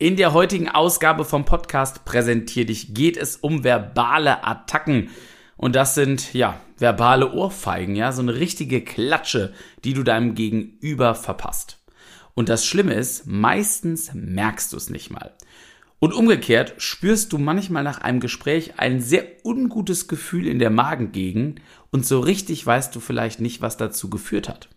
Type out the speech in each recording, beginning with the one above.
In der heutigen Ausgabe vom Podcast Präsentier dich geht es um verbale Attacken. Und das sind, ja, verbale Ohrfeigen, ja, so eine richtige Klatsche, die du deinem Gegenüber verpasst. Und das Schlimme ist, meistens merkst du es nicht mal. Und umgekehrt spürst du manchmal nach einem Gespräch ein sehr ungutes Gefühl in der Magengegend und so richtig weißt du vielleicht nicht, was dazu geführt hat.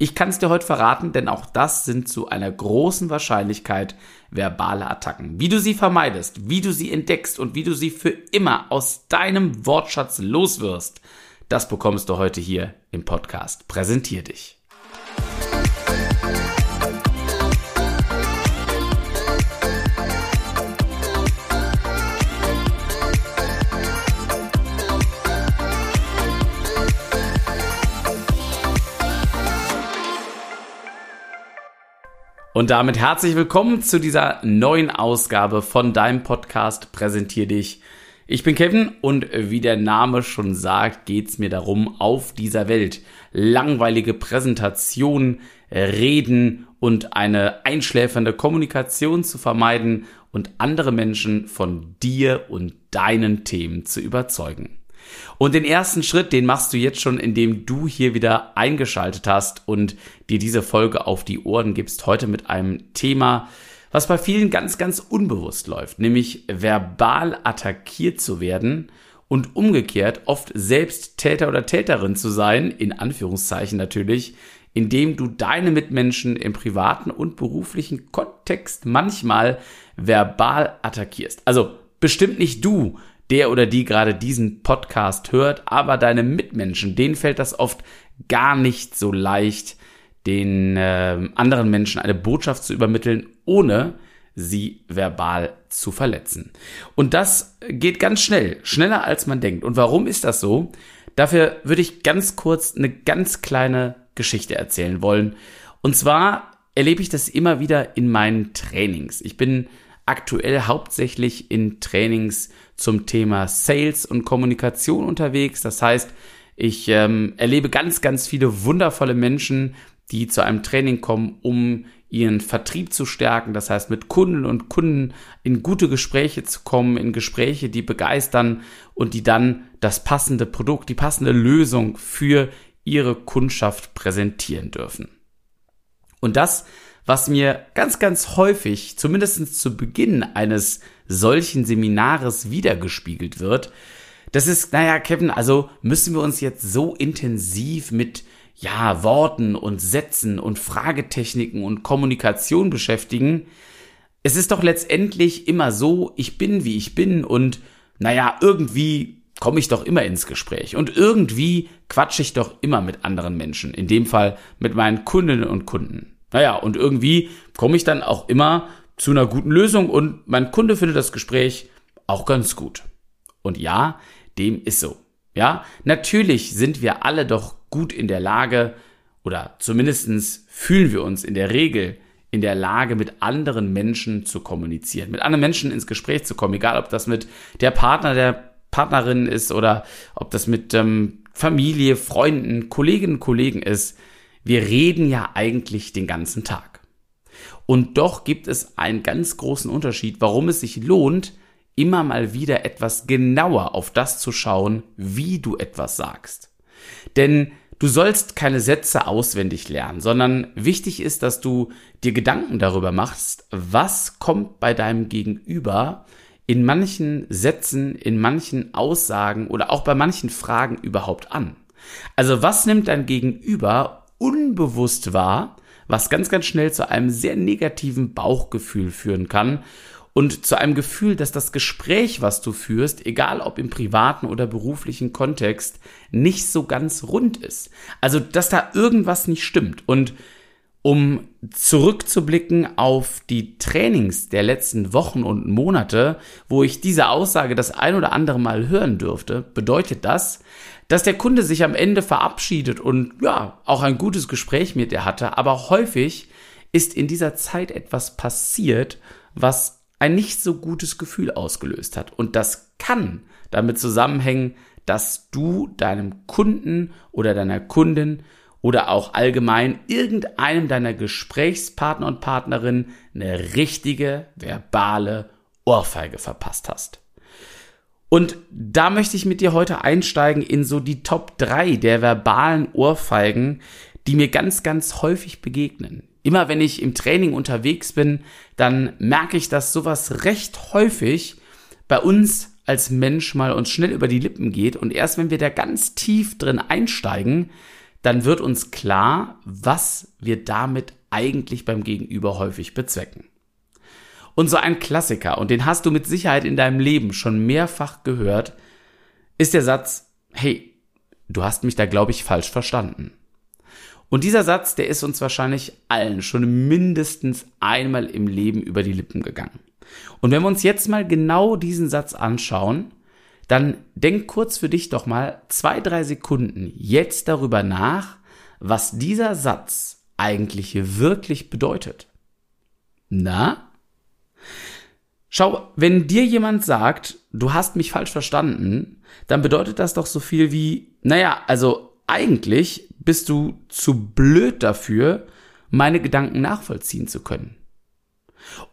Ich kann es dir heute verraten, denn auch das sind zu einer großen Wahrscheinlichkeit verbale Attacken. Wie du sie vermeidest, wie du sie entdeckst und wie du sie für immer aus deinem Wortschatz loswirst, das bekommst du heute hier im Podcast. Präsentier dich. Und damit herzlich willkommen zu dieser neuen Ausgabe von deinem Podcast Präsentier dich. Ich bin Kevin und wie der Name schon sagt, geht's mir darum, auf dieser Welt langweilige Präsentationen, Reden und eine einschläfernde Kommunikation zu vermeiden und andere Menschen von dir und deinen Themen zu überzeugen. Und den ersten Schritt, den machst du jetzt schon, indem du hier wieder eingeschaltet hast und dir diese Folge auf die Ohren gibst. Heute mit einem Thema, was bei vielen ganz, ganz unbewusst läuft, nämlich verbal attackiert zu werden und umgekehrt oft selbst Täter oder Täterin zu sein, in Anführungszeichen natürlich, indem du deine Mitmenschen im privaten und beruflichen Kontext manchmal verbal attackierst. Also bestimmt nicht du, der oder die gerade diesen Podcast hört, aber deine Mitmenschen, denen fällt das oft gar nicht so leicht, den äh, anderen Menschen eine Botschaft zu übermitteln, ohne sie verbal zu verletzen. Und das geht ganz schnell, schneller als man denkt. Und warum ist das so? Dafür würde ich ganz kurz eine ganz kleine Geschichte erzählen wollen. Und zwar erlebe ich das immer wieder in meinen Trainings. Ich bin aktuell hauptsächlich in Trainings zum Thema Sales und Kommunikation unterwegs. Das heißt, ich ähm, erlebe ganz, ganz viele wundervolle Menschen, die zu einem Training kommen, um ihren Vertrieb zu stärken. Das heißt, mit Kunden und Kunden in gute Gespräche zu kommen, in Gespräche, die begeistern und die dann das passende Produkt, die passende Lösung für ihre Kundschaft präsentieren dürfen. Und das was mir ganz, ganz häufig, zumindest zu Beginn eines solchen Seminares wiedergespiegelt wird, das ist, naja, Kevin, also müssen wir uns jetzt so intensiv mit ja, Worten und Sätzen und Fragetechniken und Kommunikation beschäftigen. Es ist doch letztendlich immer so, ich bin wie ich bin und naja, irgendwie komme ich doch immer ins Gespräch und irgendwie quatsche ich doch immer mit anderen Menschen, in dem Fall mit meinen Kundinnen und Kunden. Naja, und irgendwie komme ich dann auch immer zu einer guten Lösung und mein Kunde findet das Gespräch auch ganz gut. Und ja, dem ist so. Ja, natürlich sind wir alle doch gut in der Lage, oder zumindestens fühlen wir uns in der Regel in der Lage, mit anderen Menschen zu kommunizieren, mit anderen Menschen ins Gespräch zu kommen, egal ob das mit der Partner, der Partnerin ist oder ob das mit ähm, Familie, Freunden, Kolleginnen, Kollegen ist. Wir reden ja eigentlich den ganzen Tag. Und doch gibt es einen ganz großen Unterschied, warum es sich lohnt, immer mal wieder etwas genauer auf das zu schauen, wie du etwas sagst. Denn du sollst keine Sätze auswendig lernen, sondern wichtig ist, dass du dir Gedanken darüber machst, was kommt bei deinem Gegenüber in manchen Sätzen, in manchen Aussagen oder auch bei manchen Fragen überhaupt an. Also was nimmt dein Gegenüber unbewusst war, was ganz, ganz schnell zu einem sehr negativen Bauchgefühl führen kann und zu einem Gefühl, dass das Gespräch, was du führst, egal ob im privaten oder beruflichen Kontext, nicht so ganz rund ist. Also, dass da irgendwas nicht stimmt. Und um zurückzublicken auf die Trainings der letzten Wochen und Monate, wo ich diese Aussage das ein oder andere Mal hören dürfte, bedeutet das, dass der Kunde sich am Ende verabschiedet und ja, auch ein gutes Gespräch mit dir hatte, aber häufig ist in dieser Zeit etwas passiert, was ein nicht so gutes Gefühl ausgelöst hat. Und das kann damit zusammenhängen, dass du deinem Kunden oder deiner Kundin oder auch allgemein irgendeinem deiner Gesprächspartner und Partnerin eine richtige verbale Ohrfeige verpasst hast. Und da möchte ich mit dir heute einsteigen in so die Top 3 der verbalen Ohrfeigen, die mir ganz, ganz häufig begegnen. Immer wenn ich im Training unterwegs bin, dann merke ich, dass sowas recht häufig bei uns als Mensch mal uns schnell über die Lippen geht und erst wenn wir da ganz tief drin einsteigen, dann wird uns klar, was wir damit eigentlich beim Gegenüber häufig bezwecken. Und so ein Klassiker, und den hast du mit Sicherheit in deinem Leben schon mehrfach gehört, ist der Satz, hey, du hast mich da, glaube ich, falsch verstanden. Und dieser Satz, der ist uns wahrscheinlich allen schon mindestens einmal im Leben über die Lippen gegangen. Und wenn wir uns jetzt mal genau diesen Satz anschauen, dann denk kurz für dich doch mal zwei, drei Sekunden jetzt darüber nach, was dieser Satz eigentlich wirklich bedeutet. Na? Schau, wenn dir jemand sagt, du hast mich falsch verstanden, dann bedeutet das doch so viel wie, naja, also eigentlich bist du zu blöd dafür, meine Gedanken nachvollziehen zu können.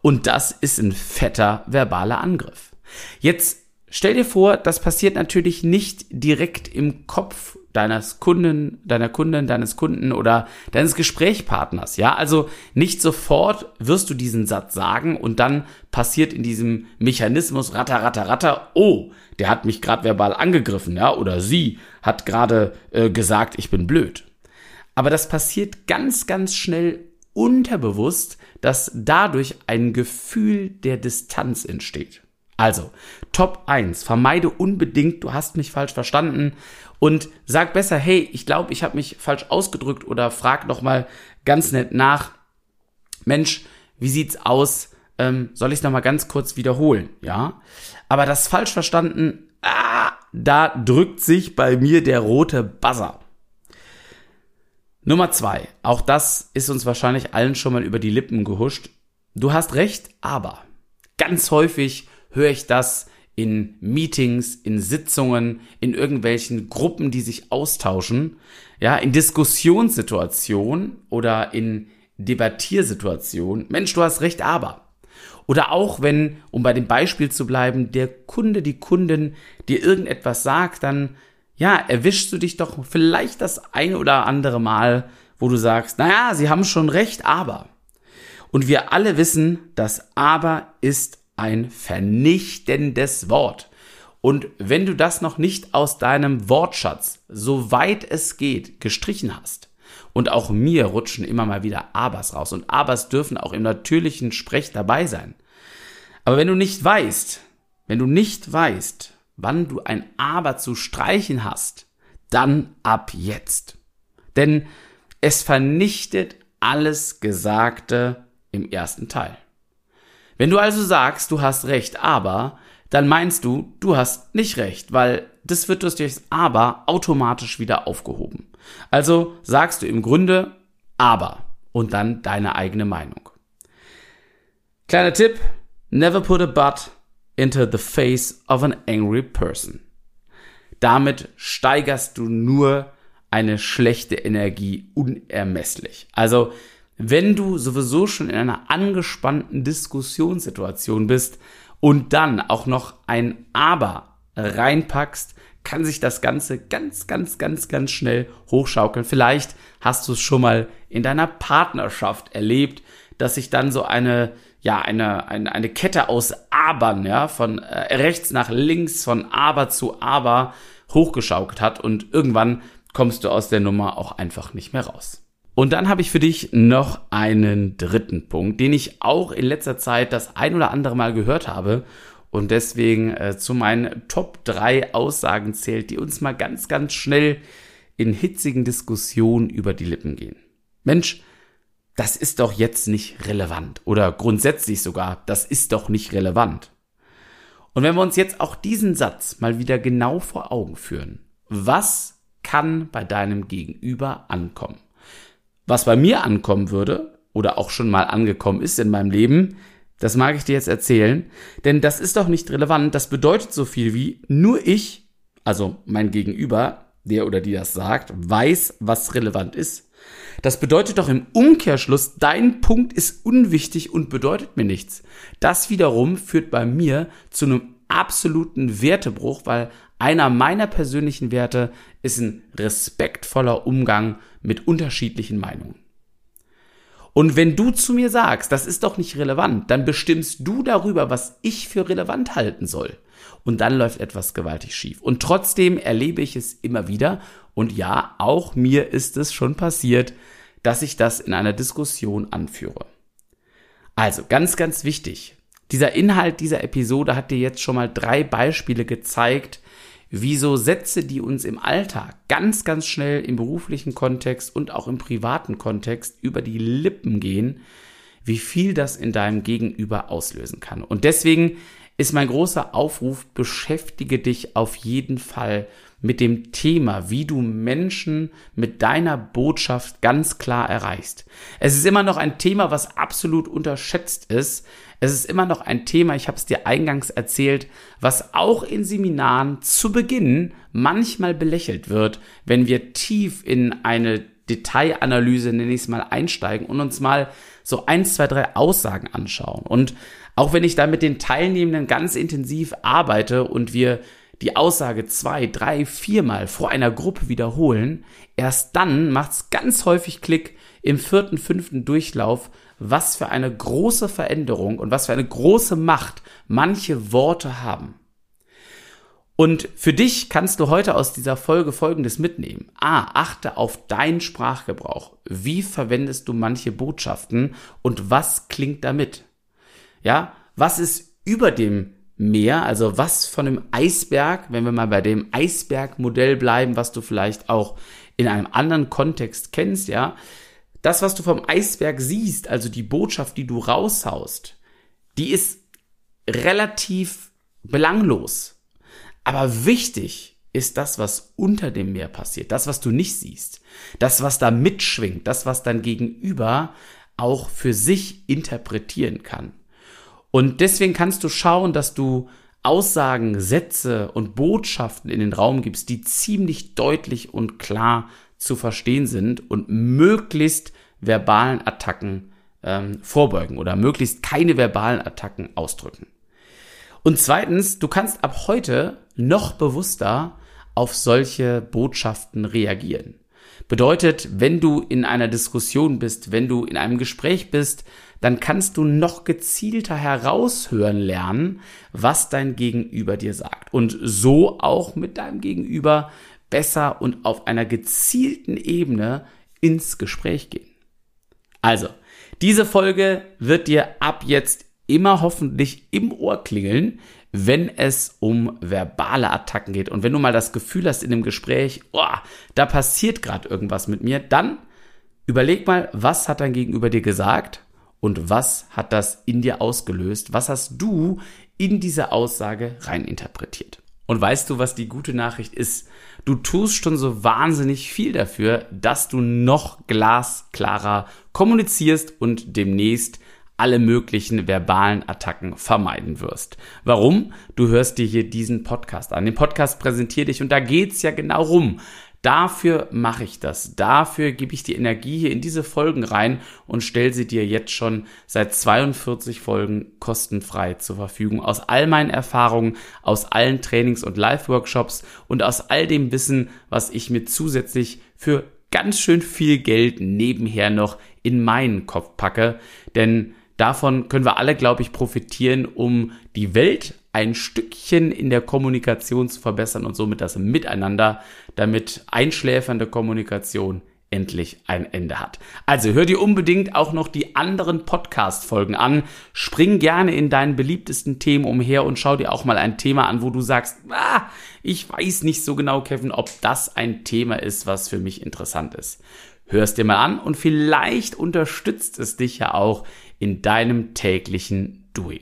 Und das ist ein fetter verbaler Angriff. Jetzt stell dir vor, das passiert natürlich nicht direkt im Kopf deines Kunden, deiner Kundin, deines Kunden oder deines Gesprächspartners. Ja, also nicht sofort wirst du diesen Satz sagen und dann passiert in diesem Mechanismus ratter, ratter, ratter, oh, der hat mich gerade verbal angegriffen, ja, oder sie hat gerade äh, gesagt, ich bin blöd. Aber das passiert ganz, ganz schnell unterbewusst, dass dadurch ein Gefühl der Distanz entsteht. Also, Top 1, vermeide unbedingt, du hast mich falsch verstanden und sag besser, hey, ich glaube, ich habe mich falsch ausgedrückt oder frag noch mal ganz nett nach. Mensch, wie sieht's aus? Ähm, soll ich es noch mal ganz kurz wiederholen, ja? Aber das falsch verstanden, ah, da drückt sich bei mir der rote Buzzer. Nummer zwei. Auch das ist uns wahrscheinlich allen schon mal über die Lippen gehuscht. Du hast recht, aber ganz häufig höre ich das in Meetings, in Sitzungen, in irgendwelchen Gruppen, die sich austauschen, ja, in Diskussionssituationen oder in Debattiersituationen. Mensch, du hast recht, aber. Oder auch wenn, um bei dem Beispiel zu bleiben, der Kunde, die Kundin dir irgendetwas sagt, dann ja, erwischst du dich doch vielleicht das eine oder andere Mal, wo du sagst, naja, sie haben schon recht, aber. Und wir alle wissen, das aber ist ein vernichtendes Wort. Und wenn du das noch nicht aus deinem Wortschatz, soweit es geht, gestrichen hast, und auch mir rutschen immer mal wieder Abers raus, und Abers dürfen auch im natürlichen Sprech dabei sein. Aber wenn du nicht weißt, wenn du nicht weißt, wann du ein Aber zu streichen hast, dann ab jetzt. Denn es vernichtet alles Gesagte im ersten Teil. Wenn du also sagst, du hast recht, aber, dann meinst du, du hast nicht recht, weil das wird durch das aber automatisch wieder aufgehoben. Also sagst du im Grunde aber und dann deine eigene Meinung. Kleiner Tipp, never put a but into the face of an angry person. Damit steigerst du nur eine schlechte Energie unermesslich. Also, wenn du sowieso schon in einer angespannten Diskussionssituation bist und dann auch noch ein Aber reinpackst, kann sich das Ganze ganz, ganz, ganz, ganz schnell hochschaukeln. Vielleicht hast du es schon mal in deiner Partnerschaft erlebt, dass sich dann so eine ja, eine, eine, eine Kette aus Abern, ja, von äh, rechts nach links, von Aber zu Aber hochgeschaukelt hat und irgendwann kommst du aus der Nummer auch einfach nicht mehr raus. Und dann habe ich für dich noch einen dritten Punkt, den ich auch in letzter Zeit das ein oder andere Mal gehört habe und deswegen äh, zu meinen Top 3 Aussagen zählt, die uns mal ganz, ganz schnell in hitzigen Diskussionen über die Lippen gehen. Mensch, das ist doch jetzt nicht relevant. Oder grundsätzlich sogar, das ist doch nicht relevant. Und wenn wir uns jetzt auch diesen Satz mal wieder genau vor Augen führen, was kann bei deinem Gegenüber ankommen? Was bei mir ankommen würde, oder auch schon mal angekommen ist in meinem Leben, das mag ich dir jetzt erzählen, denn das ist doch nicht relevant. Das bedeutet so viel wie nur ich, also mein Gegenüber, der oder die das sagt, weiß, was relevant ist. Das bedeutet doch im Umkehrschluss, dein Punkt ist unwichtig und bedeutet mir nichts. Das wiederum führt bei mir zu einem absoluten Wertebruch, weil einer meiner persönlichen Werte ist ein respektvoller Umgang mit unterschiedlichen Meinungen. Und wenn du zu mir sagst, das ist doch nicht relevant, dann bestimmst du darüber, was ich für relevant halten soll. Und dann läuft etwas gewaltig schief. Und trotzdem erlebe ich es immer wieder. Und ja, auch mir ist es schon passiert, dass ich das in einer Diskussion anführe. Also ganz, ganz wichtig. Dieser Inhalt dieser Episode hat dir jetzt schon mal drei Beispiele gezeigt, wie so Sätze, die uns im Alltag ganz, ganz schnell im beruflichen Kontext und auch im privaten Kontext über die Lippen gehen, wie viel das in deinem Gegenüber auslösen kann. Und deswegen ist mein großer Aufruf, beschäftige dich auf jeden Fall mit dem Thema, wie du Menschen mit deiner Botschaft ganz klar erreichst. Es ist immer noch ein Thema, was absolut unterschätzt ist. Es ist immer noch ein Thema, ich habe es dir eingangs erzählt, was auch in Seminaren zu Beginn manchmal belächelt wird, wenn wir tief in eine Detailanalyse, nenne ich es mal, einsteigen und uns mal so eins, zwei, drei Aussagen anschauen. Und auch wenn ich da mit den Teilnehmenden ganz intensiv arbeite und wir die Aussage zwei, drei, viermal vor einer Gruppe wiederholen, erst dann macht's ganz häufig Klick im vierten, fünften Durchlauf, was für eine große Veränderung und was für eine große Macht manche Worte haben. Und für dich kannst du heute aus dieser Folge Folgendes mitnehmen. A, achte auf deinen Sprachgebrauch. Wie verwendest du manche Botschaften und was klingt damit? Ja, was ist über dem Meer? Also was von dem Eisberg, wenn wir mal bei dem Eisbergmodell bleiben, was du vielleicht auch in einem anderen Kontext kennst, ja? Das, was du vom Eisberg siehst, also die Botschaft, die du raushaust, die ist relativ belanglos. Aber wichtig ist das, was unter dem Meer passiert, das, was du nicht siehst, das, was da mitschwingt, das, was dein Gegenüber auch für sich interpretieren kann. Und deswegen kannst du schauen, dass du Aussagen, Sätze und Botschaften in den Raum gibst, die ziemlich deutlich und klar zu verstehen sind und möglichst verbalen Attacken ähm, vorbeugen oder möglichst keine verbalen Attacken ausdrücken. Und zweitens, du kannst ab heute noch bewusster auf solche Botschaften reagieren. Bedeutet, wenn du in einer Diskussion bist, wenn du in einem Gespräch bist, dann kannst du noch gezielter heraushören lernen, was dein Gegenüber dir sagt. Und so auch mit deinem Gegenüber besser und auf einer gezielten Ebene ins Gespräch gehen. Also, diese Folge wird dir ab jetzt immer hoffentlich im Ohr klingeln, wenn es um verbale Attacken geht. Und wenn du mal das Gefühl hast in dem Gespräch, oh, da passiert gerade irgendwas mit mir, dann überleg mal, was hat dein Gegenüber dir gesagt und was hat das in dir ausgelöst? Was hast du in diese Aussage reininterpretiert? Und weißt du, was die gute Nachricht ist? Du tust schon so wahnsinnig viel dafür, dass du noch glasklarer kommunizierst und demnächst alle möglichen verbalen Attacken vermeiden wirst. Warum? Du hörst dir hier diesen Podcast an. Den Podcast präsentiere dich und da geht's ja genau rum. Dafür mache ich das. Dafür gebe ich die Energie hier in diese Folgen rein und stelle sie dir jetzt schon seit 42 Folgen kostenfrei zur Verfügung. Aus all meinen Erfahrungen, aus allen Trainings und Live-Workshops und aus all dem Wissen, was ich mir zusätzlich für ganz schön viel Geld nebenher noch in meinen Kopf packe. Denn davon können wir alle, glaube ich, profitieren, um die Welt ein Stückchen in der Kommunikation zu verbessern und somit das Miteinander, damit einschläfernde Kommunikation endlich ein Ende hat. Also hör dir unbedingt auch noch die anderen Podcast-Folgen an. Spring gerne in deinen beliebtesten Themen umher und schau dir auch mal ein Thema an, wo du sagst, ah, ich weiß nicht so genau, Kevin, ob das ein Thema ist, was für mich interessant ist. Hör es dir mal an und vielleicht unterstützt es dich ja auch in deinem täglichen Doing.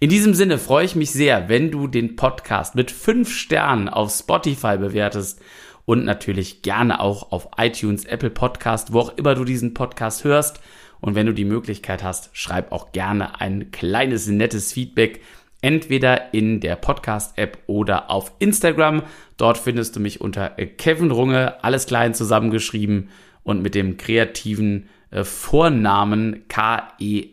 In diesem Sinne freue ich mich sehr, wenn du den Podcast mit fünf Sternen auf Spotify bewertest und natürlich gerne auch auf iTunes, Apple Podcast, wo auch immer du diesen Podcast hörst. Und wenn du die Möglichkeit hast, schreib auch gerne ein kleines nettes Feedback entweder in der Podcast-App oder auf Instagram. Dort findest du mich unter Kevin Runge, alles klein zusammengeschrieben und mit dem kreativen äh, Vornamen K-E-V-E-N.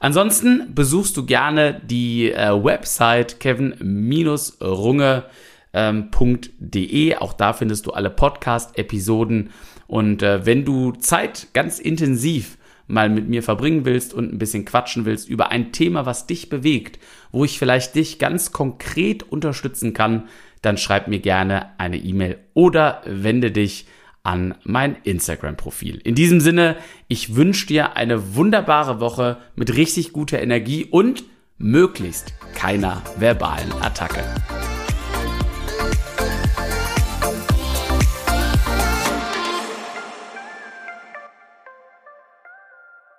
Ansonsten besuchst du gerne die äh, Website kevin-runge.de. Ähm, Auch da findest du alle Podcast-Episoden. Und äh, wenn du Zeit ganz intensiv mal mit mir verbringen willst und ein bisschen quatschen willst über ein Thema, was dich bewegt, wo ich vielleicht dich ganz konkret unterstützen kann, dann schreib mir gerne eine E-Mail oder wende dich an mein Instagram-Profil. In diesem Sinne, ich wünsche dir eine wunderbare Woche mit richtig guter Energie und möglichst keiner verbalen Attacke.